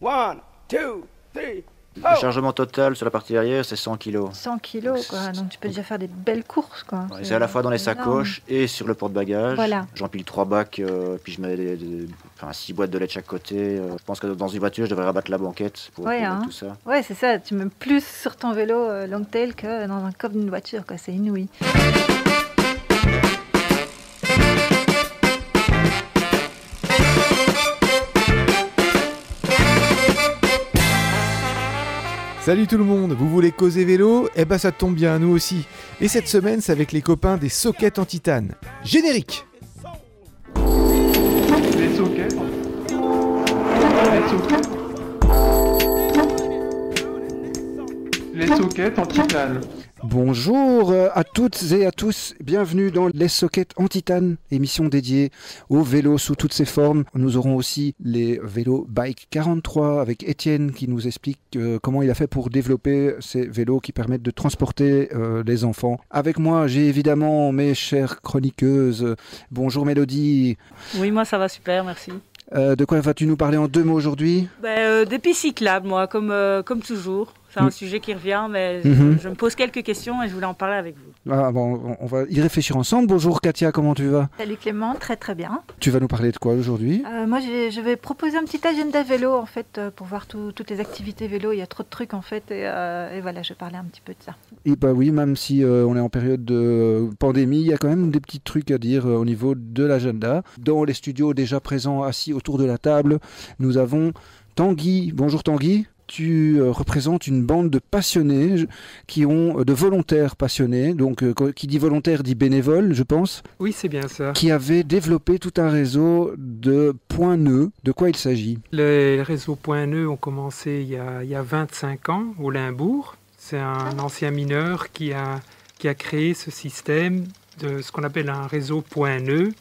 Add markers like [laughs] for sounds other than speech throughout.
One, two, three. Le chargement total sur la partie arrière, c'est 100 kg. 100 kilos, quoi. Donc tu peux déjà faire des belles courses, quoi. C'est à la fois dans les énorme. sacoches et sur le porte-bagages. Voilà. J'empile trois bacs, euh, puis je mets des, des- enfin, six boîtes de lait de chaque côté. Euh, je pense que dans une voiture, je devrais rabattre la banquette pour, Ouais, pour hein. tout ça. Ouais, c'est ça. Tu mets plus sur ton vélo euh, Longtail que dans un coffre d'une voiture, quoi. C'est inouï. Salut tout le monde, vous voulez causer vélo? Eh ben ça tombe bien, nous aussi. Et cette semaine, c'est avec les copains des sockets en titane. Générique Les sockets? Les sockets? Les en titane. Bonjour à toutes et à tous, bienvenue dans Les Sockets en Titane, émission dédiée aux vélos sous toutes ses formes. Nous aurons aussi les vélos Bike 43 avec Étienne qui nous explique euh, comment il a fait pour développer ces vélos qui permettent de transporter euh, les enfants. Avec moi, j'ai évidemment mes chères chroniqueuses. Bonjour Mélodie. Oui, moi ça va super, merci. Euh, de quoi vas-tu nous parler en deux mots aujourd'hui? Ben, des pistes cyclables, moi, comme, comme toujours. C'est un Mm. sujet qui revient, mais je- Mhm. je, me pose quelques questions et je voulais en parler avec vous. ah, bon, on- va y réfléchir ensemble. Bonjour Katia, comment tu vas? Salut Clément, très très bien. Tu vas nous parler de quoi aujourd'hui? Euh, moi, je vais, proposer un petit agenda vélo, en fait, euh, pour voir tout- toutes les activités vélo. Il y a trop de trucs, en fait. Et, euh, et voilà, je vais parler un petit peu de ça. Et bah oui, même si euh, on est en période de pandémie, il y a quand même des petits trucs à dire euh, au niveau de l'agenda. Dans les studios déjà présents, assis autour de la table, nous avons Tanguy. Bonjour Tanguy. Tu euh, représentes une bande de passionnés qui ont euh, de volontaires passionnés. Donc, euh, qui dit volontaire dit bénévole, je pense. Oui, c'est bien ça. Qui avaient développé tout un réseau de points nœuds. De quoi il s'agit? Les réseaux Point Nœud ont commencé il y, a, il y a 25 ans au Limbourg. C'est un ancien mineur qui a, qui a créé ce système de ce qu'on appelle un réseau Point Nœud.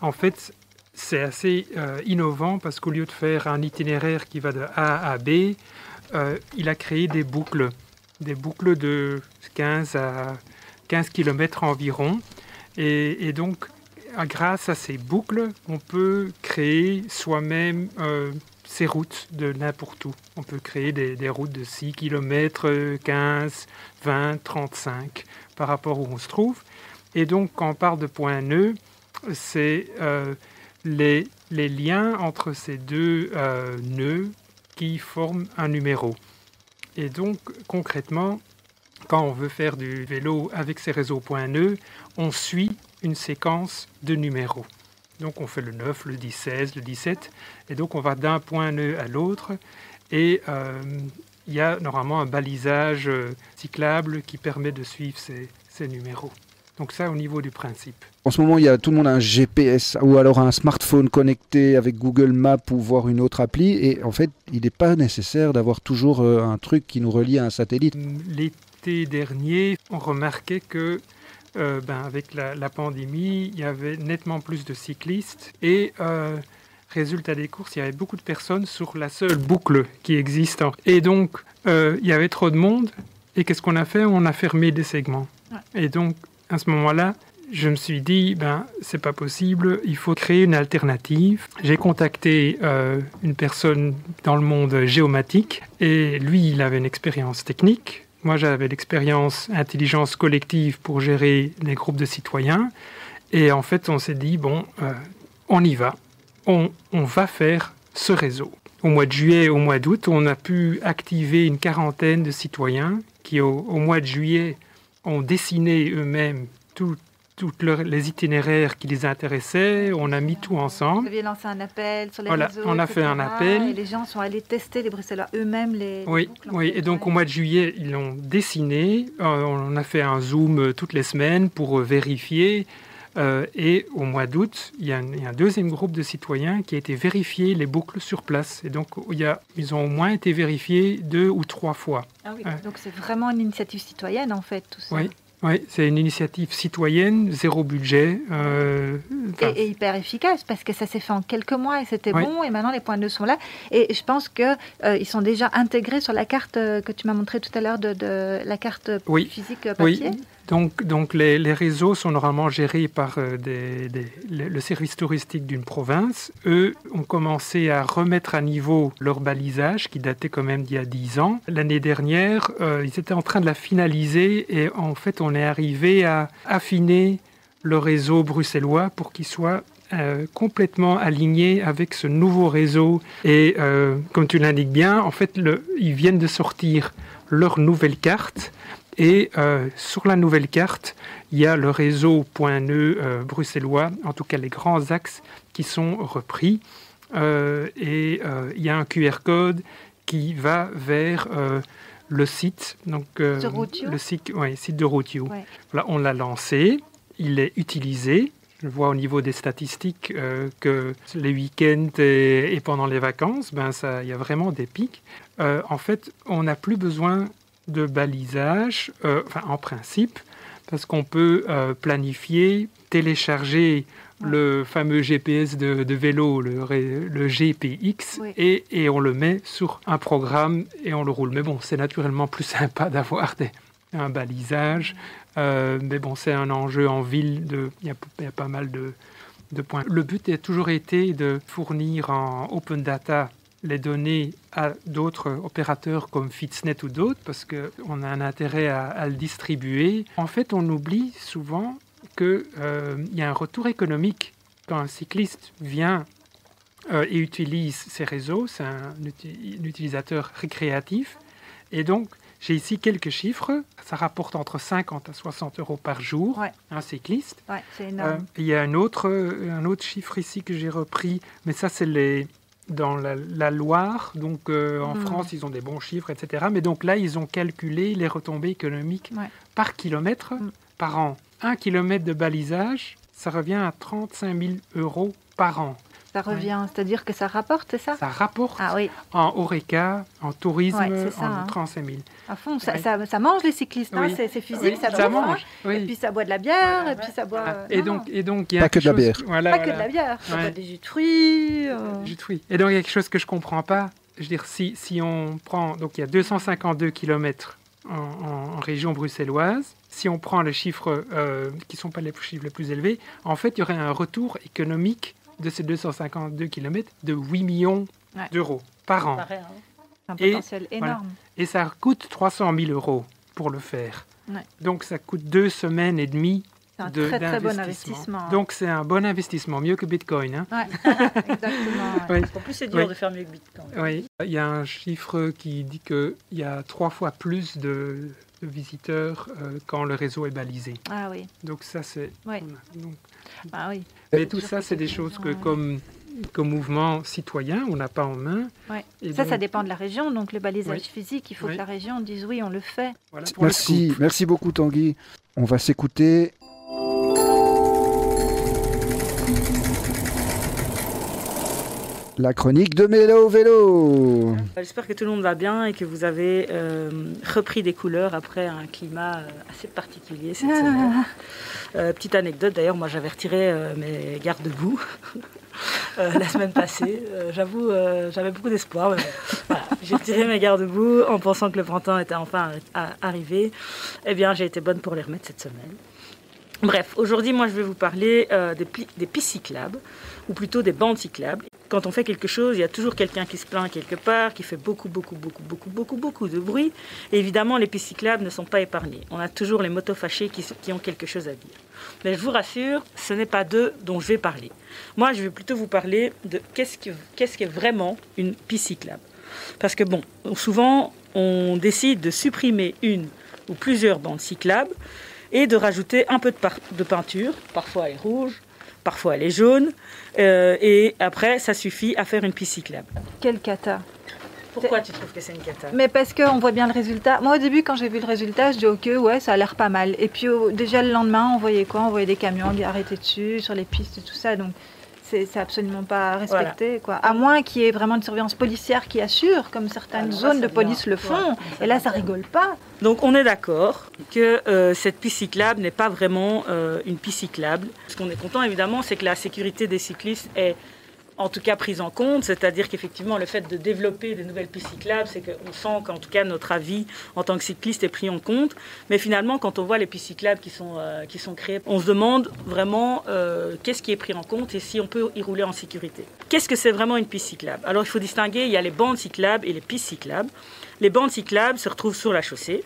En fait, c'est assez euh, innovant parce qu'au lieu de faire un itinéraire qui va de A à B, euh, il a créé des boucles, des boucles de 15 à 15 km environ. Et, donc, grâce à ces boucles, on peut créer soi-même euh, ces routes de n'importe où. On peut créer des, routes de 6 km, 15, 20, 35 par rapport où on se trouve. Et donc, quand on parle de point nœud, c'est euh, les, liens entre ces deux euh, nœuds qui forment un numéro. Et donc, concrètement, quand on veut faire du vélo avec ces réseaux point nœud, on suit une séquence de numéros. Donc on fait le 9, le 10, 16, le 17, et donc on va d'un point nœud à l'autre, et euh, il y a normalement un balisage euh, cyclable qui permet de suivre ces, ces numéros. Donc ça au niveau du principe. En ce moment, il y a tout le monde a un GPS ou alors un smartphone connecté avec Google Maps ou voir une autre appli. Et en fait, il n'est pas nécessaire d'avoir toujours euh, un truc qui nous relie à un satellite. L'été dernier, on remarquait que euh, ben, avec la, la pandémie, il y avait nettement plus de cyclistes et euh, résultat des courses, il y avait beaucoup de personnes sur la seule boucle qui existe. Et donc, euh, il y avait trop de monde. Et qu'est-ce qu'on a fait? On a fermé des segments. Et donc, à ce moment-là, je me suis dit, ben, c'est pas possible, il faut créer une alternative. J'ai contacté euh, une personne dans le monde géomatique et lui, il avait une expérience technique. Moi, j'avais l'expérience intelligence collective pour gérer les groupes de citoyens. Et en fait, on s'est dit, bon, euh, on y va. On, on va faire ce réseau. Au mois de juillet, au mois d'août, on a pu activer une quarantaine de citoyens qui, au, au mois de juillet, ont dessiné eux-mêmes tout- toutes leurs- les itinéraires qui les intéressaient. On a mis tout Vous ensemble. aviez lancé un appel sur les Voilà, réseaux, on a fait un appel. Et les gens sont allés tester les Bruxellois eux-mêmes les. les Oui, boucles, Et donc au mois de juillet, ils l'ont dessiné. Euh, on a fait un zoom toutes les semaines pour vérifier. Euh, et au mois d'août, il y, a un, il y a un deuxième groupe de citoyens qui a été vérifier les boucles sur place. Et donc il y a, ils ont au moins été vérifiés deux ou trois fois. Ah oui. Donc c'est vraiment une initiative citoyenne en fait tout ça. Oui, oui c'est une initiative citoyenne, zéro budget. euh, Et, et hyper efficace parce que ça s'est fait en quelques mois et c'était Oui. bon et maintenant les points de sont là et je pense que euh, ils sont déjà intégrés sur la carte que tu m'as montré tout à l'heure de, de la carte Oui. physique euh, Oui, papier. Donc, donc les, réseaux sont normalement gérés par euh, le, service touristique d'une province. Eux ont commencé à remettre à niveau leur balisage, qui datait quand même d'il y a 10 ans. L'année dernière, euh, ils étaient en train de la finaliser et en fait, on est arrivé à affiner le réseau bruxellois pour qu'il soit euh, complètement aligné avec ce nouveau réseau. Et comme tu l'indiques bien, en fait, ils viennent de sortir leur nouvelle carte. Et euh, sur la nouvelle carte, il y a le réseau point nœud euh, bruxellois, en tout cas les grands axes qui sont repris. Euh, et il y a un QR code qui va vers le site, donc De Routio le site, ouais, site de Routio. Ouais. Voilà, on l'a lancé, il est utilisé. Je vois au niveau des statistiques euh, que les week-ends et, et pendant les vacances, ben ça, il y a vraiment des pics. Euh, en fait, on n'a plus besoin de balisage, euh, enfin en principe, parce qu'on peut euh, planifier, télécharger le fameux GPS de, de vélo, le, GPX, et, et on le met sur un programme et on le roule. Mais bon, c'est naturellement plus [laughs] sympa d'avoir un balisage. Euh, mais bon, c'est un enjeu en ville. de- Il y, a, il y a pas mal de, de points. Le but a toujours été de fournir en open data les données à d'autres opérateurs comme Fitsnet ou d'autres, parce qu'on a un intérêt à, à le distribuer. En fait, on oublie souvent qu'il y a un retour économique quand un cycliste vient euh, et utilise ces réseaux. C'est un, uti- un utilisateur récréatif. Et donc, j'ai ici quelques chiffres. Ça rapporte entre 50 à 60 euros par jour, Ouais. un cycliste. Ouais, c'est Euh, il y a un autre, euh, un autre chiffre ici que j'ai repris, mais ça c'est les dans la, la Loire. Donc euh, en Mhm. France, ils ont des bons chiffres, etc. Mais donc là, ils ont calculé les retombées économiques Ouais. par kilomètre Mhm. par an. Un kilomètre de balisage, ça revient à 35 000 euros par an. Ça revient, c'est-à-dire que ça rapporte, c'est ça Ça rapporte Ah oui, en Horeca, en tourisme, Ouais, c'est ça, en hein. 35 000. à fond. Ça, Ouais. ça, ça mange les cyclistes, hein, Oui. c'est c'est physique, Oui, ça, hein. mange. Et puis ça boit de la bière, et puis ça boit. Ah, euh, et non, donc, et donc, il y a Pas que de la chose- bière. Voilà, pas que de la bière, ça boit des jus de fruits. euh, Jus de fruits. Et donc, il y a quelque chose que je ne comprends pas. Je veux dire, si, si on prend. Donc, il y a 252 km en, en- en région bruxelloise. Si on prend les chiffres euh, qui ne sont pas les chiffres les plus élevés, en fait, il y aurait un retour économique de ces 252 km de 8 millions Ouais. d'euros par an. Pareil, hein. un Et- potentiel énorme. Et ça coûte 300 000 euros pour le faire. Ouais. Donc, ça coûte deux semaines et demie C'est un de- très très bon investissement. Donc, c'est un bon investissement, mieux que Bitcoin. hein. Ouais, [laughs] exactement. ouais. Oui. Parce qu'en plus, c'est dur Oui. de faire mieux que Bitcoin. Oui, il y a un chiffre qui dit qu'il y a trois fois plus de, de visiteurs euh, quand le réseau est balisé. Ah oui, Donc ça, c'est... Ouais. donc- ah oui. mais Et- tout ça, c'est des choses que comme, comme mouvement citoyen, on n'a pas en main. Ouais. Et Ça, donc, ça dépend de la région. Donc le balisage Oui. physique, il faut Oui. que la région dise oui, on le fait. voilà pour Merci, merci beaucoup Tanguy. On va s'écouter. La chronique de Mélo Vélo. J'espère que tout le monde va bien et que vous avez euh, repris des couleurs après un climat euh, assez particulier cette semaine. Ah, Euh, petite anecdote, d'ailleurs, moi j'avais retiré euh, mes garde-boue [laughs] euh, la semaine passée. Euh, J'avoue, euh, j'avais beaucoup d'espoir. mais bon, voilà. J'ai retiré mes garde-boue en pensant que le printemps était enfin arrivé. Eh bien, j'ai été bonne pour les remettre cette semaine. Bref, aujourd'hui, moi je vais vous parler euh, des, des pistes cyclables, ou plutôt des bandes cyclables. Quand on fait quelque chose, il y a toujours quelqu'un qui se plaint quelque part, qui fait beaucoup, beaucoup, beaucoup, beaucoup, beaucoup, beaucoup de bruit. Évidemment, les pistes cyclables ne sont pas épargnées. On a toujours les motos fâchés qui, ont quelque chose à dire. Mais je vous rassure, ce n'est pas d'eux dont je vais parler. Moi, je vais plutôt vous parler de qu'est-ce que- qu'est-ce qu'est vraiment une piste cyclable. Parce que bon, souvent, on décide de supprimer une ou plusieurs bandes cyclables et de rajouter un peu de, de peinture. Parfois elle est rouge, parfois elle est jaune. euh, et après, ça suffit à faire une piste cyclable. quelle cata. Pourquoi tu trouves que c'est une cata? Mais parce qu'on voit bien le résultat. Moi, au début, quand j'ai vu le résultat, je dis ok, ouais, ça a l'air pas mal. Et puis, au- déjà le lendemain, on voyait quoi? On voyait des camions arrêtés dessus, sur les pistes et tout ça. Donc, c'est absolument pas respecté, quoi. À moins qu'il y ait vraiment une surveillance policière qui assure, comme certaines Alors là, zones de police le font. ouais, et là, ça pas. rigole pas. Donc on est d'accord que euh, cette piste cyclable n'est pas vraiment euh, une piste cyclable. Ce qu'on est content évidemment, c'est que la sécurité des cyclistes est en tout cas prise en compte, c'est-à-dire qu'effectivement le fait de développer des nouvelles pistes cyclables, c'est qu'on sent qu'en tout cas notre avis en tant que cycliste est pris en compte. Mais finalement, quand on voit les pistes cyclables qui sont, euh, qui sont créées, on se demande vraiment euh, qu'est-ce qui est pris en compte et si on peut y rouler en sécurité. Qu'est-ce que c'est vraiment une piste cyclable? Alors il faut distinguer, il y a les bandes cyclables et les pistes cyclables. Les bandes cyclables se retrouvent sur la chaussée.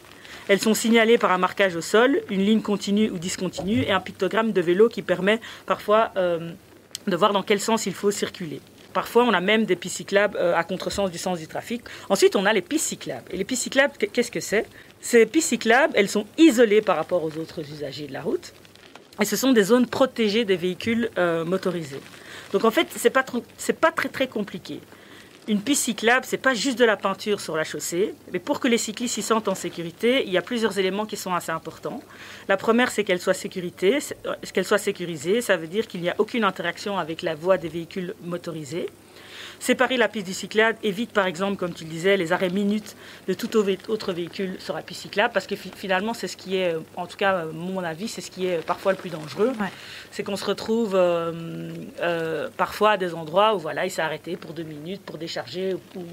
Elles sont signalées par un marquage au sol, une ligne continue ou discontinue et un pictogramme de vélo qui permet parfois euh, de voir dans quel sens il faut circuler. Parfois, on a même des pistes cyclables euh, à contresens du sens du trafic. Ensuite, on a les pistes cyclables. Et les pistes cyclables, qu'est-ce que c'est? Ces pistes cyclables, elles sont isolées par rapport aux autres usagers de la route. Et ce sont des zones protégées des véhicules euh, motorisés. Donc en fait, ce n'est pas, pas très très compliqué. Une piste cyclable, c'est pas juste de la peinture sur la chaussée, mais pour que les cyclistes s'y sentent en sécurité, il y a plusieurs éléments qui sont assez importants. La première, c'est qu'elle soit euh, qu'elle soit sécurisée, ça veut dire qu'il n'y a aucune interaction avec la voie des véhicules motorisés. Séparer la piste du cyclable évite, par exemple, comme tu le disais, les arrêts minutes de tout autre véhicule sur la piste cyclable, parce que finalement, c'est ce qui est, en tout cas, mon avis, c'est ce qui est parfois le plus dangereux. C'est qu'on se retrouve euh, euh, parfois à des endroits où voilà, il s'est arrêté pour deux minutes pour décharger ou, ou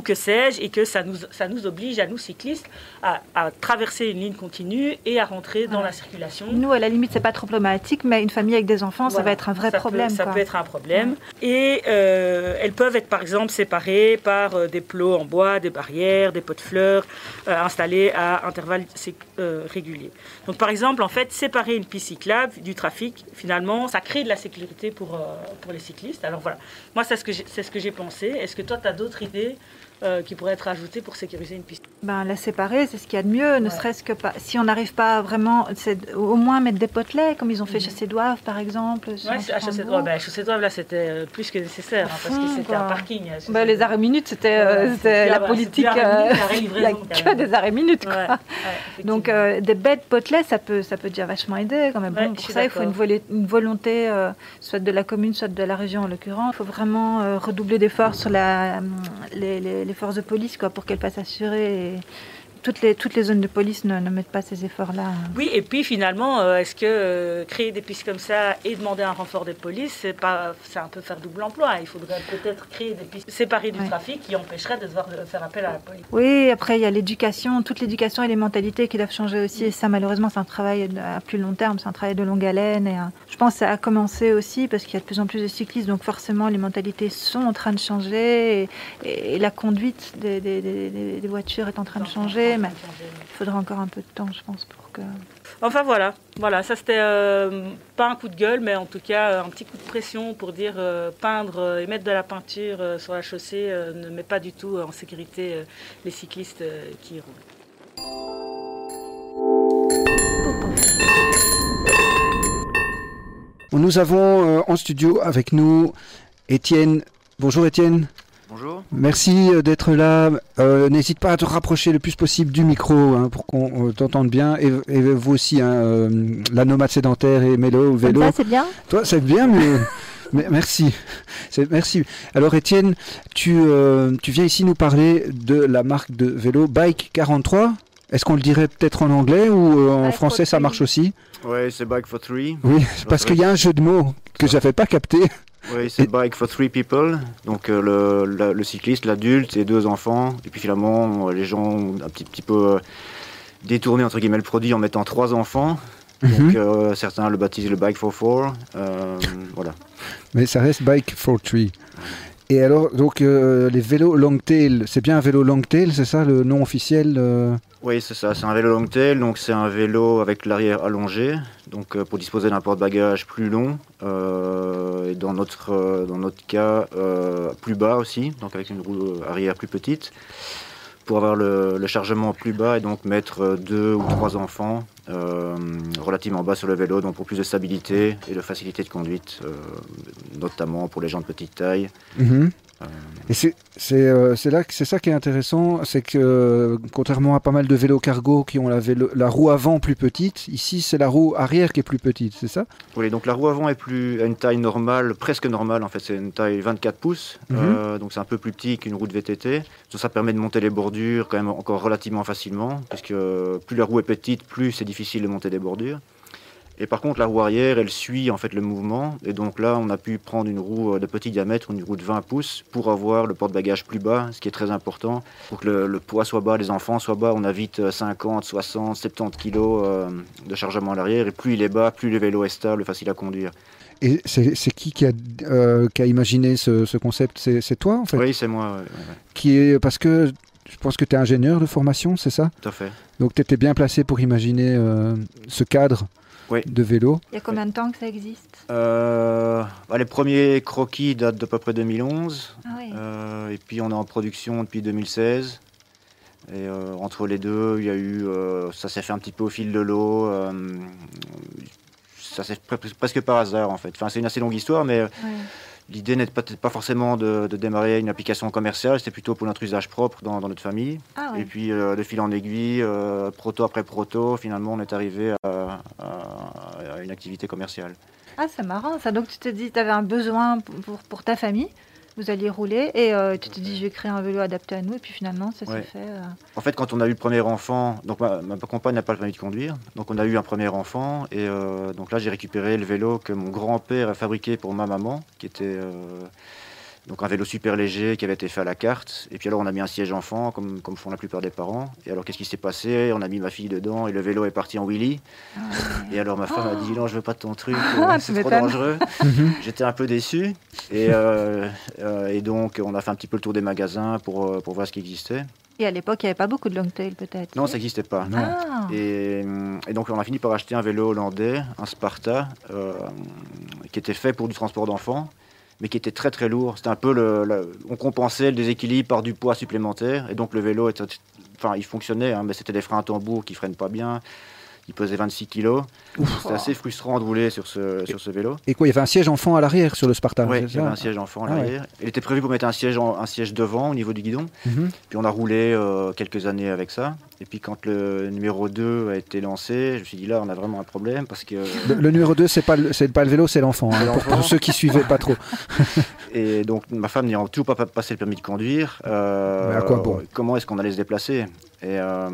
que sais-je, et que ça nous, ça nous oblige, à nous cyclistes, à, traverser une ligne continue et à rentrer dans la circulation. Nous, à la limite, c'est pas trop problématique, mais une famille avec des enfants, ça va être un vrai problème. ça peut être un problème. Et euh, elles peuvent être, par exemple, séparées par euh, des plots en bois, des barrières, des pots de fleurs euh, installés à intervalles réguliers. Donc, par exemple, en fait, séparer une piste cyclable du trafic, finalement, ça crée de la sécurité pour, pour les cyclistes. Alors voilà, moi, c'est ce que j'ai pensé. Est-ce que toi, tu as d'autres idées euh, qui pourrait être ajouté pour sécuriser une piste. Ben, la séparer, c'est ce qu'il y a de mieux, ne serait-ce que pas. Si on n'arrive pas vraiment, au moins mettre des potelets, comme ils ont fait chez Chaussée d'Oivre, par exemple. Oui, à Chaussée d'Oivre, ben, là, c'était euh, plus que nécessaire, hein, parce que c'était un parking. Ben, les arrêts minutes, c'était euh, la politique. Il n'y a que des arrêts minutes. Quoi. Donc, des bêtes potelets, ça peut, ça peut déjà vachement aider quand même. pour ça, il faut une, une volonté, soit de la commune, soit de la région en l'occurrence. Il faut vraiment redoubler d'efforts sur la, les, les forces de police quoi, pour qu'elles passent assurer. Et toutes les, toutes les zones de police ne, ne mettent pas ces efforts-là. Oui, et puis finalement, euh, est-ce que euh, créer des pistes comme ça et demander un renfort des polices, c'est pas, c'est un peu faire double emploi. Il faudrait peut-être créer des pistes séparées du trafic qui empêcheraient de devoir faire appel à la police. Oui, après il y a l'éducation, toute l'éducation et les mentalités qui doivent changer aussi. Et ça, malheureusement, c'est un travail à plus long terme, c'est un travail de longue haleine. Et, euh, je pense que ça a commencé aussi parce qu'il y a de plus en plus de cyclistes, donc forcément les mentalités sont en train de changer et, la conduite des, des, des voitures est en train de changer mais il faudra encore un peu de temps, je pense, pour que. Enfin voilà, voilà, ça c'était euh, pas un coup de gueule, mais en tout cas un petit coup de pression pour dire euh, peindre euh, et mettre de la peinture sur la chaussée ne met pas du tout en sécurité les cyclistes qui y roulent. Nous avons en studio avec nous Étienne. Bonjour Étienne. Bonjour. Merci euh, d'être là. Euh, n'hésite pas à te rapprocher le plus possible du micro hein, pour qu'on euh, t'entende bien. Et, vous aussi, hein, la nomade sédentaire et mélo, vélo. Ça, c'est bien. Toi, c'est bien, mais, [laughs] merci. Merci. Alors, Étienne, tu, tu viens ici nous parler de la marque de vélo Bike 43. Est-ce qu'on le dirait peut-être en anglais ou en français ça marche aussi? Oui, c'est Bike for Three. Oui, parce qu'il y a un jeu de mots que j'avais pas capté. Oui, c'est bike for three people. Donc euh, le, cycliste, l'adulte et deux enfants. Et puis finalement, les gens ont un petit, petit peu euh, détourné entre guillemets le produit en mettant trois enfants. Donc mhm. euh, certains le baptisent le bike for four. voilà. Mais ça reste bike for three. Et alors, donc les vélos Longtail, c'est bien un vélo Longtail, c'est ça le nom officiel oui, c'est ça, c'est un vélo long tail, donc c'est un vélo avec l'arrière allongé, donc euh, pour disposer d'un porte-bagages plus long, euh, et dans notre, euh, dans notre cas plus bas aussi, donc avec une roue arrière plus petite, pour avoir le, chargement plus bas et donc mettre deux ou trois enfants relativement bas sur le vélo, donc pour plus de stabilité et de facilité de conduite, notamment pour les gens de petite taille. Mhm. Et c'est euh, là c'est ça qui est intéressant, c'est que euh, contrairement à pas mal de vélos cargo qui ont la, la roue avant plus petite, ici c'est la roue arrière qui est plus petite, c'est ça? Oui, donc la roue avant est plus à une taille normale, presque normale en fait, c'est une taille 24 pouces, mhm. euh, donc c'est un peu plus petit qu'une roue de VTT. ça permet de monter les bordures quand même encore relativement facilement, parce que plus la roue est petite, plus c'est difficile de monter des bordures. Et par contre, la roue arrière, elle suit en fait le mouvement. Et donc là, on a pu prendre une roue euh, de petit diamètre, une roue de 20 pouces, pour avoir le porte-bagages plus bas, ce qui est très important. Pour que le, le poids soit bas, les enfants soient bas, on a vite 50, 60, 70 kilos euh, de chargement à l'arrière. Et plus il est bas, plus le vélo est stable, facile à conduire. Et c'est qui qui a, euh, qui a imaginé ce, ce concept? C'est toi en fait? Oui, c'est moi, ouais, ouais, ouais, qui est, Parce que je pense que tu es ingénieur de formation, c'est ça? Tout à fait. Donc tu étais bien placé pour imaginer euh, ce cadre Oui. de vélo. Il y a combien de temps que ça existe? Euh, bah, les premiers croquis datent d'à peu près 2011. Ah oui. Euh, et puis on est en production depuis 2016. Et euh, entre les deux, il y a eu, euh, ça s'est fait un petit peu au fil de l'eau. euh, ça s'est fait pre- presque par hasard en fait. Enfin, c'est une assez longue histoire, mais. L'idée n'était pas, pas forcément de, de démarrer une application commerciale, c'était plutôt pour notre usage propre dans, dans notre famille. Ah Et puis euh, de fil en aiguille, euh, proto après proto, finalement on est arrivé à, à- à une activité commerciale. Ah, c'est marrant ça. Donc tu te dis, tu avais un besoin pour, pour, pour ta famille, vous alliez rouler, et euh, tu te dis, je vais créer un vélo adapté à nous, et puis finalement, ça Ouais. s'est fait. euh, En fait, quand on a eu le premier enfant, donc ma, ma compagne n'a pas le permis de conduire, donc on a eu un premier enfant, et euh, donc là j'ai récupéré le vélo que mon grand-père a fabriqué pour ma maman, qui était donc un vélo super léger qui avait été fait à la carte. Et puis alors on a mis un siège enfant, comme, comme font la plupart des parents. Et alors qu'est-ce qui s'est passé? On a mis ma fille dedans, et le vélo est parti en wheelie. ouais. Et alors ma femme a dit non, je veux pas de ton truc, Ah, euh, c'est trop dangereux. [laughs] J'étais un peu déçu. Et, euh, euh, et donc on a fait un petit peu le tour des magasins pour, pour voir ce qui existait. Et à l'époque, il n'y avait pas beaucoup de long tail peut-être. Non, ça n'existait pas. Ah, Et, et donc on a fini par acheter un vélo hollandais, un Sparta, euh, qui était fait pour du transport d'enfants, mais qui était très très lourd. C'était un peu le, on compensait le déséquilibre par du poids supplémentaire, et donc le vélo était, enfin il fonctionnait, hein, mais c'était des freins à tambour qui freinent pas bien. Il pesait 26 kilos. C'était assez frustrant de rouler sur ce, sur ce vélo. Et quoi, il y avait un siège enfant à l'arrière sur le Spartan Oui, il y avait un siège enfant à Ah ouais. l'arrière. Il était prévu pour mettre un siège, en- un siège devant au niveau du guidon. Mhm. Puis on a roulé euh, quelques années avec ça. Et puis quand le numéro 2 a été lancé, je me suis dit là, on a vraiment un problème parce que. Le, le numéro 2, c'est pas, le- pas le vélo, c'est l'enfant. hein, pour, l'enfant. pour ceux qui suivaient pas trop. [laughs] Et donc ma femme n'ayant toujours pas pa- passé le permis de conduire, euh, Mais à quoi bon comment est-ce qu'on allait se déplacer? Et euh,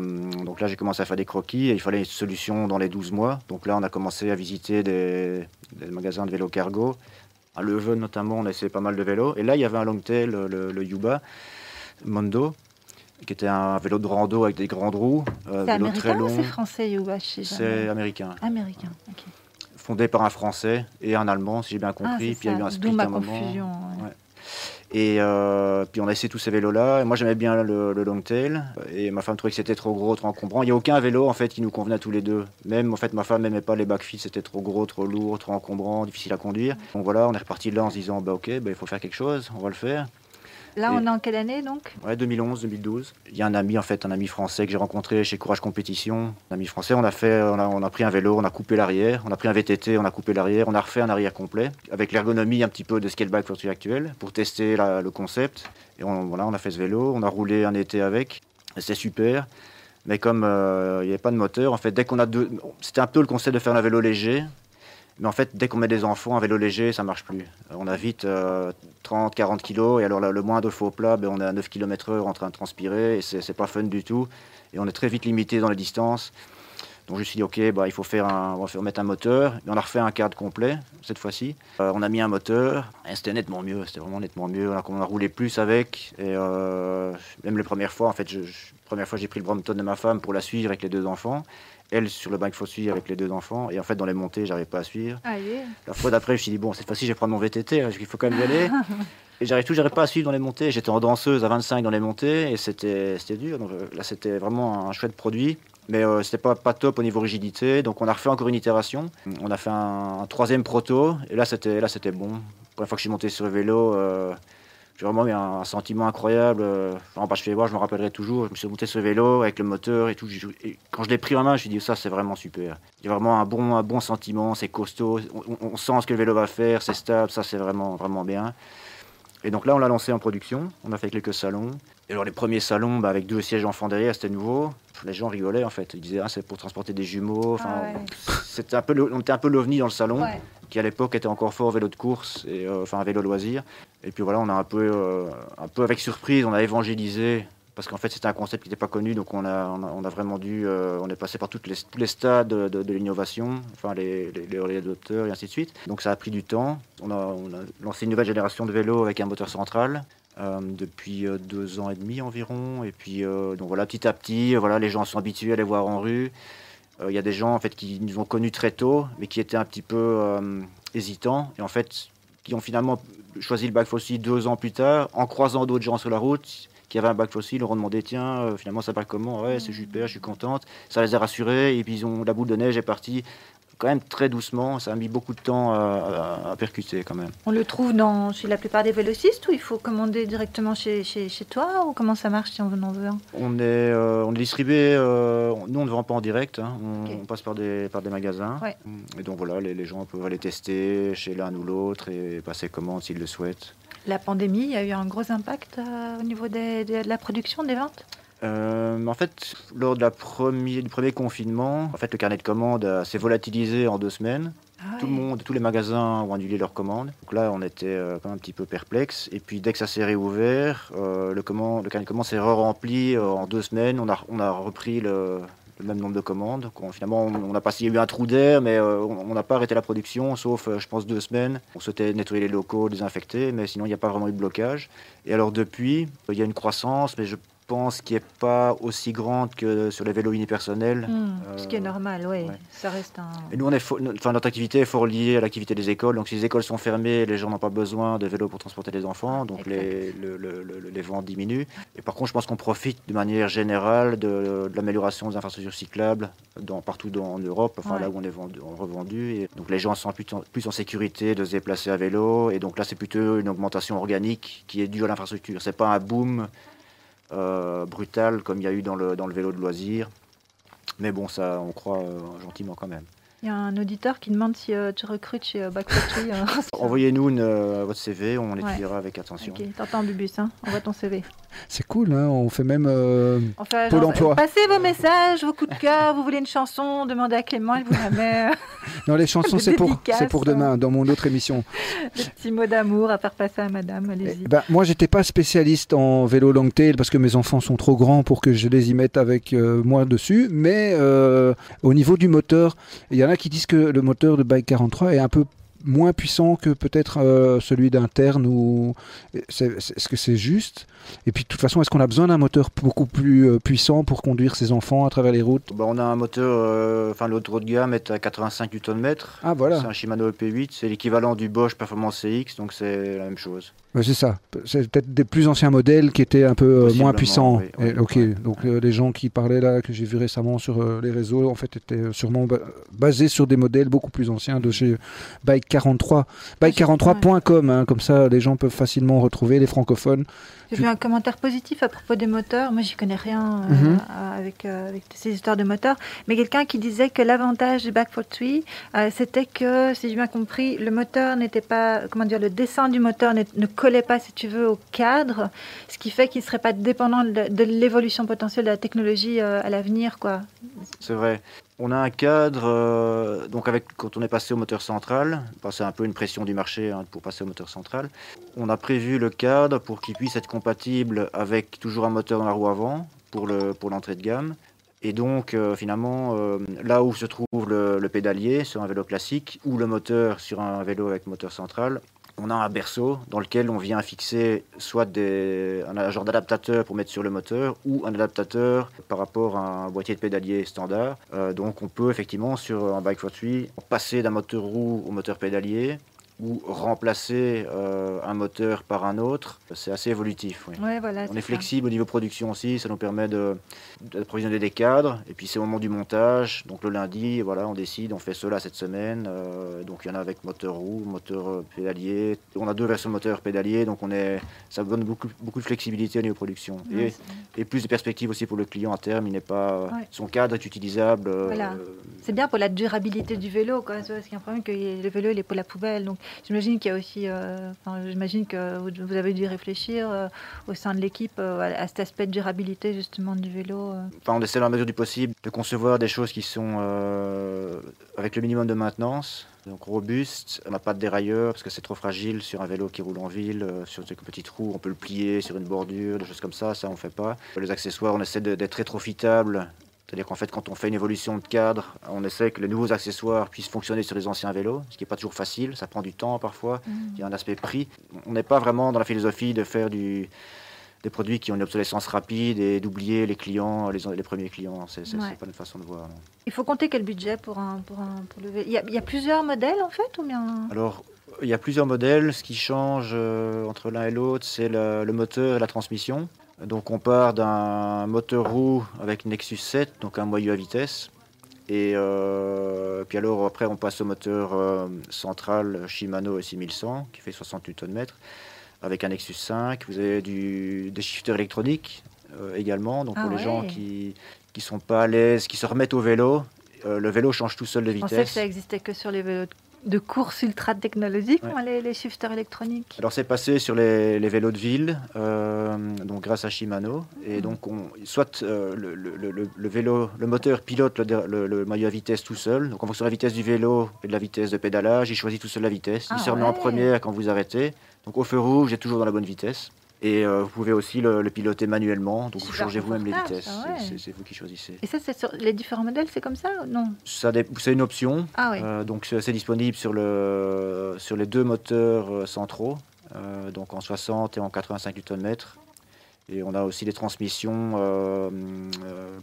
donc là, j'ai commencé à faire des croquis et il fallait une solution dans les 12 mois. Donc là, on a commencé à visiter des, des magasins de vélos cargo. À Leuven notamment, on a essayé pas mal de vélos. Et là, il y avait un longtail, le, le Yuba Mondo, qui était un vélo de rando avec des grandes roues. euh, c'est vélo très américain ou long. c'est français, Yuba? Je sais jamais. C'est américain. Américain, ok. Par un Français et un Allemand, si j'ai bien Ah, compris. puis il y a eu un split à un moment. confusion. ouais. Ouais. Et euh, puis on a essayé tous ces vélos-là. Et moi j'aimais bien le, le longtail. Et ma femme trouvait que c'était trop gros, trop encombrant. Il n'y a aucun vélo en fait qui nous convenait à tous les deux. Même en fait ma femme n'aimait pas les backfits, c'était trop gros, trop lourd, trop encombrant, difficile à conduire. Donc voilà, on est reparti de là en se disant bah ok, bah, il faut faire quelque chose, on va le faire. Là, on est en quelle année donc? Ouais, 2011, 2012. Il y a un ami en fait, un ami français que j'ai rencontré chez Courage Compétition. Un ami français, on a fait, on a, on a pris un vélo, on a coupé l'arrière, on a pris un VTT, on a coupé l'arrière, on a refait un arrière complet avec l'ergonomie un petit peu de scalebike virtuel actuel pour tester la- le concept. Et on, voilà, on a fait ce vélo, on a roulé un été avec, c'est super. Mais comme euh, il n'y avait pas de moteur, en fait, dès qu'on a deux, c'était un peu le concept de faire un vélo léger. Mais en fait, dès qu'on met des enfants, un vélo léger, ça marche plus. Euh, On a vite euh, 30, 40 kilos, et alors là, le moindre faux plat, ben, on est à 9 km/h en train de transpirer, et c'est pas fun du tout. Et on est très vite limité dans les distances. Donc je me suis dit, ok, bah, il faut faire un, on va faire mettre un moteur. Et on a refait un cadre complet, cette fois-ci. Euh, on a mis un moteur, et c'était nettement mieux, c'était vraiment nettement mieux. On a, a roulé plus avec, et euh, même les premières fois, en fait, je- première fois j'ai pris le Brompton de ma femme pour la suivre avec les deux enfants. Elle sur le bike fossil avec les deux enfants. Et en fait, dans les montées, j'arrivais pas à suivre. Allez. La fois d'après, je me suis dit, bon, cette fois-ci, je vais prendre mon VTT, parce qu'il faut quand même y aller. [laughs] Et j'arrive toujours j'arrive pas à suivre dans les montées. J'étais en danseuse à 25 dans les montées, et c'était dur. Donc euh, là, c'était vraiment un chouette produit. Mais euh, c'était pas, pas top au niveau rigidité. Donc on a refait encore une itération. On a fait un, un troisième proto, et là, c'était là c'était bon. La première fois que je suis monté sur le vélo, euh, j'ai vraiment eu un, un sentiment incroyable. Euh, Enfin, je fais voir, je me rappellerai toujours. Je me suis monté le vélo avec le moteur et tout. Et quand je l'ai pris en main, je me suis dit, ça, c'est vraiment super. Il y a vraiment un bon, un bon sentiment, c'est costaud. On, sent ce que le vélo va faire, c'est stable, ça, c'est vraiment, vraiment bien. Et donc là, on l'a lancé en production. On a fait quelques salons. Et alors, les premiers salons, bah, avec deux sièges enfants derrière, c'était nouveau. Les gens rigolaient, en fait. Ils disaient, ah, c'est pour transporter des jumeaux. Enfin, Ah ouais. c'était un peu, on était un peu l'ovni dans le salon Ouais. Qui à l'époque était encore fort vélo de course, et, euh, enfin un vélo loisir. Et puis voilà, on a un peu, euh, un peu avec surprise, on a évangélisé parce qu'en fait c'était un concept qui n'était pas connu, donc on a, on a, vraiment dû, euh, on est passé par tous les stades de, l'innovation, enfin les, les, les adopteurs et ainsi de suite. Donc ça a pris du temps. On a, lancé une nouvelle génération de vélos avec un moteur central. Euh, depuis deux ans et demi environ. Et puis, donc voilà, petit à petit, voilà, les gens sont habitués à les voir en rue. Il y a des gens en fait qui nous ont connus très tôt, mais qui étaient un petit peu hésitants. Et en fait, qui ont finalement choisi le bac fossile deux ans plus tard, en croisant d'autres gens sur la route qui avaient un bac fossile, leur ont demandé tiens, euh, finalement ça parle comment? Ouais, c'est super, je suis contente. Ça les a rassurés et puis ils ont la boule de neige est partie quand même très doucement. Ça a mis beaucoup de temps à, percuter quand même. On le trouve dans, chez la plupart des vélocistes ou il faut commander directement chez, chez, chez toi ou comment ça marche si on en veut un on est, euh, on est distribué, euh, nous on ne vend pas en direct, hein. on, passe par des, par des magasins. Et donc voilà, les, les, gens peuvent aller tester chez l'un ou l'autre et passer commande s'ils le souhaitent. La pandémie a eu un gros impact euh, au niveau de la production, des ventes? Euh, en fait, lors de la premier, du premier confinement, en fait, le carnet de commandes s'est volatilisé en deux semaines. Ah Tout le monde, tous les magasins ont annulé leurs commandes. Donc là, on était euh, quand même un petit peu perplexe. Et puis, dès que ça s'est réouvert, euh, le, commande, le carnet de commandes s'est re-rempli en deux semaines. On a, on a repris le, même nombre de commandes. Donc, finalement, on a passé, il y a eu un trou d'air, mais on n'a pas arrêté la production, sauf, je pense, deux semaines. On souhaitait nettoyer les locaux, désinfecter, mais sinon, il n'y a pas vraiment eu de blocage. Et alors, depuis, il y a une croissance, mais je pense, qui n'est pas aussi grande que sur les vélos unipersonnels. Hmm, ce qui est normal, oui. Ça reste un. Et nous, on est enfin, notre activité est fort liée à l'activité des écoles. Donc, si les écoles sont fermées, les gens n'ont pas besoin de vélos pour transporter les enfants. Donc, les, les, ventes diminuent. Et par contre, je pense qu'on profite de manière générale de, l'amélioration des infrastructures cyclables dans, partout dans, en Europe, enfin, là où on est vendu, revendu. Et donc, les gens sont plus, plus en sécurité de se déplacer à vélo. Et donc, là, c'est plutôt une augmentation organique qui est due à l'infrastructure. C'est pas un boom euh, brutal comme il y a eu dans le, dans le vélo de loisirs. Mais bon, ça, on croit euh, gentiment quand même. Il y a un auditeur qui demande si euh, tu recrutes chez euh, [laughs] Envoyez-nous votre CV, on l'étudiera avec attention. Ok, t'entends Bubus, hein envoie ton CV. C'est cool, hein on fait même enfin, Pôle emploi. Passez vos messages, vos coups de cœur, vous voulez une chanson, demandez à Clément, il vous la met. [laughs] non, les chansons, c'est pour, pour demain, dans mon autre émission. Des petits mots d'amour à faire passer à madame, allez-y. Eh ben, moi, j'étais pas spécialiste en vélo long tail parce que mes enfants sont trop grands pour que je les y mette avec moi dessus, mais au niveau du moteur, il y a qui disent que le moteur de Bike 43 est un peu moins puissant que peut-être euh, celui d'interne ou est-ce que c'est juste? Et puis de toute façon est-ce qu'on a besoin d'un moteur beaucoup plus euh, puissant pour conduire ses enfants à travers les routes? Bah, on a un moteur euh, enfin l'autre haut de gamme est à 85 Nm ah voilà. C'est un Shimano EP8 c'est l'équivalent du Bosch Performance CX donc c'est la même chose c'est ça. C'est peut-être des plus anciens modèles qui étaient un peu euh, moins puissants. ok, donc euh, les gens qui parlaient là, que j'ai vu récemment sur euh, les réseaux, en fait, étaient sûrement basés sur des modèles beaucoup plus anciens de chez Bike 43. Bike43.com, hein, comme ça les gens peuvent facilement retrouver les francophones. J'ai vu un commentaire positif à propos des moteurs. Moi, j'y connais rien mhm. avec, avec, ces histoires de moteurs. Mais quelqu'un qui disait que l'avantage du Back for Three, c'était que, si j'ai bien compris, le moteur n'était pas, comment dire, le dessin du moteur ne collait pas, si tu veux, au cadre, ce qui fait qu'il ne serait pas dépendant de, l'évolution potentielle de la technologie euh, à l'avenir. quoi. C'est vrai. On a un cadre, euh, donc avec, quand on est passé au moteur central, c'est un peu une pression du marché hein, pour passer au moteur central, on a prévu le cadre pour qu'il puisse être compatible avec toujours un moteur dans la roue avant pour l'entrée de gamme. Et donc, euh, finalement, là où se trouve le, pédalier sur un vélo classique ou le moteur sur un vélo avec moteur central, on a un berceau dans lequel on vient fixer soit un genre d'adaptateur pour mettre sur le moteur ou un adaptateur par rapport à un boîtier de pédalier standard. Euh, donc on peut effectivement sur un bike fortuit passer d'un moteur roue au moteur pédalier ou remplacer euh, un moteur par un autre, c'est assez évolutif. on est, flexible au niveau production aussi, ça nous permet d'approvisionner de, des cadres. Et puis c'est au moment du montage, donc le lundi, voilà, on décide, on fait cela cette semaine. Euh, donc il y en a avec moteur roue, moteur euh, pédalier. On a deux versions moteur pédalier, donc on est, ça donne beaucoup, beaucoup de flexibilité au niveau production. et, plus de perspectives aussi pour le client à terme, il n'est pas, son cadre est utilisable. c'est bien pour la durabilité du vélo, quoi. Parce qu'il y a un problème que le vélo il est pour la poubelle, donc J'imagine qu'il y a aussi, euh, j'imagine que vous, avez dû réfléchir euh, au sein de l'équipe euh, à, cet aspect de durabilité justement du vélo. On essaie dans la mesure du possible de concevoir des choses qui sont avec le minimum de maintenance, donc robuste. On n'a pas de dérailleur parce que c'est trop fragile sur un vélo qui roule en ville, sur des petites roues. On peut le plier sur une bordure, des choses comme ça. Ça, on fait pas. Les accessoires, on essaie d'être rétrofitables. C'est-à-dire qu'en fait, quand on fait une évolution de cadre, on essaie que les nouveaux accessoires puissent fonctionner sur les anciens vélos, ce qui n'est pas toujours facile. Ça prend du temps parfois. Il y a un aspect prix. On n'est pas vraiment dans la philosophie de faire du, des produits qui ont une obsolescence rapide et d'oublier les clients, les, les premiers clients. C'est Ouais. pas notre façon de voir. non. Il faut compter quel budget pour, un, pour, un, pour le vélo il y, a, il y a plusieurs modèles en fait ou bien? Alors, il y a plusieurs modèles. Ce qui change euh, entre l'un et l'autre, c'est le, le moteur et la transmission. Donc, on part d'un moteur roue avec Nexus 7, donc un moyeu à vitesse. Et euh, puis alors, après, on passe au moteur euh, central Shimano 6100 qui fait 68 Nm avec un Nexus 5. Vous avez du, des shifters électroniques euh, également. Donc, Ah pour les gens qui ne sont pas à l'aise, qui se remettent au vélo, le vélo change tout seul de Je pensais que vitesse. ça existait que sur les vélos de- de course ultra Ouais. moi, les, les shifters électroniques. Alors c'est passé sur les, les vélos de ville, euh, donc grâce à Shimano. Et donc on, soit euh, le, le- le- le vélo, le moteur pilote le, maillot à vitesse tout seul. Donc en fonction de la vitesse du vélo et de la vitesse de pédalage, il choisit tout seul la vitesse. Ah il se remet en première quand vous arrêtez. Donc au feu rouge, êtes toujours dans la bonne vitesse. Et euh, vous pouvez aussi le, le piloter manuellement. Donc vous changez vous-même les vitesses. ouais. C'est- vous qui choisissez. Et ça, c'est sur les différents modèles, c'est comme ça ou non? C'est une option. Ah oui. Euh, donc c'est disponible sur, le, sur les deux moteurs euh, centraux, euh, donc en 60 et en 85 Nm. Et on a aussi des transmissions,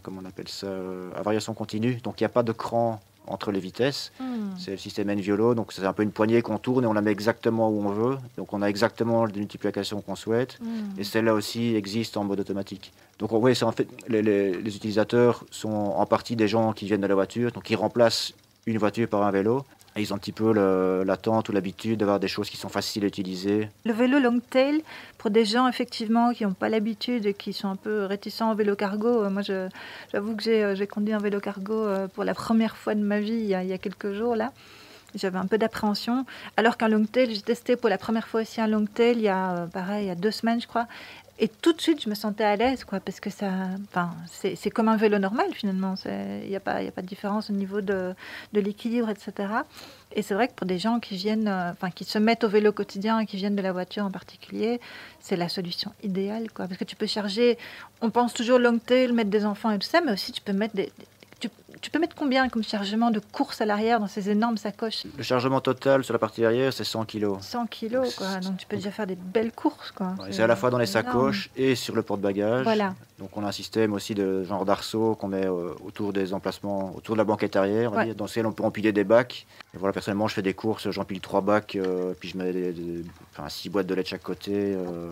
comment on appelle ça, à variation continue. Donc il n'y a pas de cran entre les vitesses. Hmm. C'est le système N-Violo, donc c'est un peu une poignée qu'on tourne et on la met exactement où on veut. Donc on a exactement les multiplications qu'on souhaite. Hmm. Et celle-là aussi existe en mode automatique. Donc oui, c'est en fait, les, les- les utilisateurs sont en partie des gens qui viennent de la voiture, donc ils remplacent une voiture par un vélo. Ils ont un petit peu l'attente ou l'habitude d'avoir des choses qui sont faciles à utiliser. Le vélo long tail, pour des gens effectivement qui n'ont pas l'habitude et qui sont un peu réticents au vélo cargo, euh, moi j'avoue que j'ai euh, j'ai conduit un vélo cargo euh, pour la première fois de ma vie il y a, il y a quelques jours là. J'avais un peu d'appréhension. Alors qu'un long tail, j'ai testé pour la première fois aussi un long tail il y a pareil, il y a deux semaines je crois. Et tout de suite, je me sentais à l'aise, quoi, parce que ça, enfin, c'est comme un vélo normal finalement. Il n'y a pas, il a pas de différence au niveau de, de l'équilibre, etc. Et c'est vrai que pour des gens qui viennent, euh, enfin, qui se mettent au vélo quotidien qui viennent de la voiture en particulier, c'est la solution idéale, quoi. Parce que tu peux charger, on pense toujours long tail, mettre des enfants et tout ça, mais aussi tu peux mettre des- tu, peux mettre combien comme chargement de course à l'arrière dans ces énormes sacoches? Le chargement total sur la partie arrière, c'est 100 kg. 100 kilos, quoi. Donc tu peux déjà faire des belles courses, quoi. C'est à la fois dans les énorme. sacoches et sur le porte-bagages. Voilà. Donc on a un système aussi de genre d'arceau qu'on met euh, autour des emplacements, autour de la banquette arrière, Ouais. dans lequel on peut empiler des bacs. Et voilà, personnellement, je fais des courses, j'empile trois bacs, euh, puis je mets des, des- enfin, six boîtes de lait de chaque côté. euh.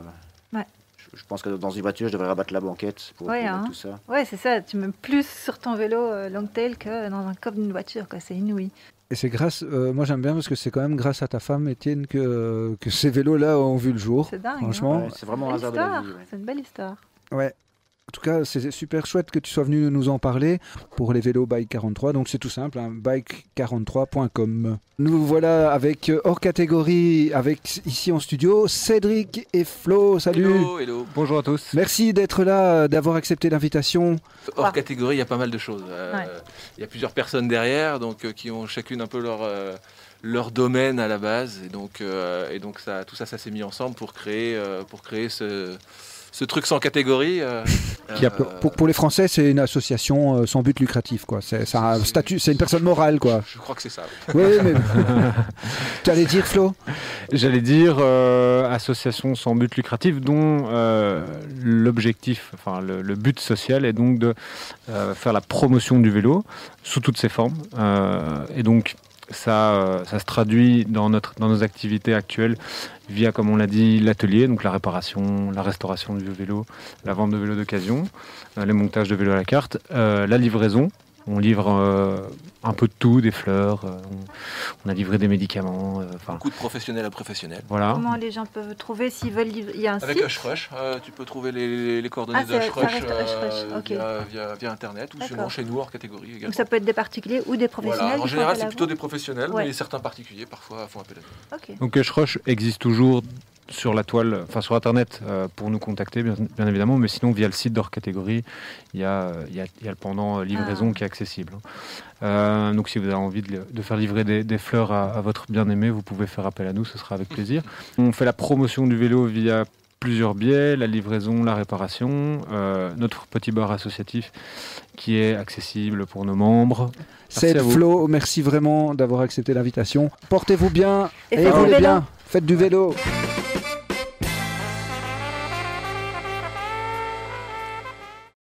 Ouais. Je, pense que dans une voiture, je devrais rabattre la banquette pour, Ouais, hein. tout ça. Ouais, c'est ça. Tu mets plus sur ton vélo euh, long tail que dans un coffre d'une voiture. C'est inouï. Et c'est grâce, euh, moi j'aime bien parce que c'est quand même grâce à ta femme, Étienne, que, que ces vélos-là ont vu le jour. C'est dingue. Franchement, hein. Ouais, c'est vraiment un hasard de la histoire. vie. ouais. C'est une belle histoire. Ouais. En tout cas, c'est super chouette que tu sois venu nous en parler pour les vélos Bike 43. Donc c'est tout simple, hein, bike43.com. Nous voilà avec euh, hors catégorie, avec ici en studio Cédric et Flo. Salut. Hello, hello. Bonjour à tous. Merci d'être là, d'avoir accepté l'invitation. Hors catégorie, il y a pas mal de choses. Euh, Ouais. Il y a plusieurs personnes derrière, donc euh, qui ont chacune un peu leur euh, leur domaine à la base, et donc euh, et donc ça, tout ça, ça s'est mis ensemble pour créer euh, pour créer ce ce truc sans catégorie. euh, [laughs] Qui a- pour, pour les Français, c'est une association euh, sans but lucratif, quoi. C'est un statut, c'est une personne morale, quoi. Je crois que c'est ça. Oui, mais [laughs] tu allais dire, Flo? J'allais dire euh, association sans but lucratif dont euh, l'objectif, enfin le, le but social est donc de euh, faire la promotion du vélo sous toutes ses formes. Euh, et donc ça, euh, ça se traduit dans, notre, dans nos activités actuelles via, comme on l'a dit, l'atelier, donc la réparation, la restauration du vélo, la vente de vélos d'occasion, euh, les montages de vélos à la carte, euh, la livraison. On livre euh, un peu de tout, des fleurs, euh, on, a livré des médicaments, euh, enfin Beaucoup de professionnels à professionnels. voilà. Comment les gens peuvent trouver s'ils veulent livrer? Il y a un Avec site? Hushrush, euh, tu peux trouver les, coordonnées Ah, de Hushrush via, via- via Internet ou sinon chez nous hors catégorie également. Donc ça peut être des particuliers ou des professionnels. Voilà. En général, c'est plutôt des professionnels, Ouais. mais certains particuliers parfois font appel à nous. Ok. Donc Hushrush existe toujours sur la toile, enfin sur Internet euh, pour nous contacter, bien, bien évidemment, mais sinon via le site d'Or Catégorie, il y a, il y, a, il y a le pendant euh, livraison Ah. qui est accessible. Euh, donc si vous avez envie de, de faire livrer des, des fleurs à, à votre bien-aimé, vous pouvez faire appel à nous, ce sera avec plaisir. On fait la promotion du vélo via plusieurs biais, la livraison, la réparation, euh, notre petit bar associatif qui est accessible pour nos membres. C'est. Flo, merci vraiment d'avoir accepté l'invitation. Portez-vous bien Et et roulez bien. Faites du vélo.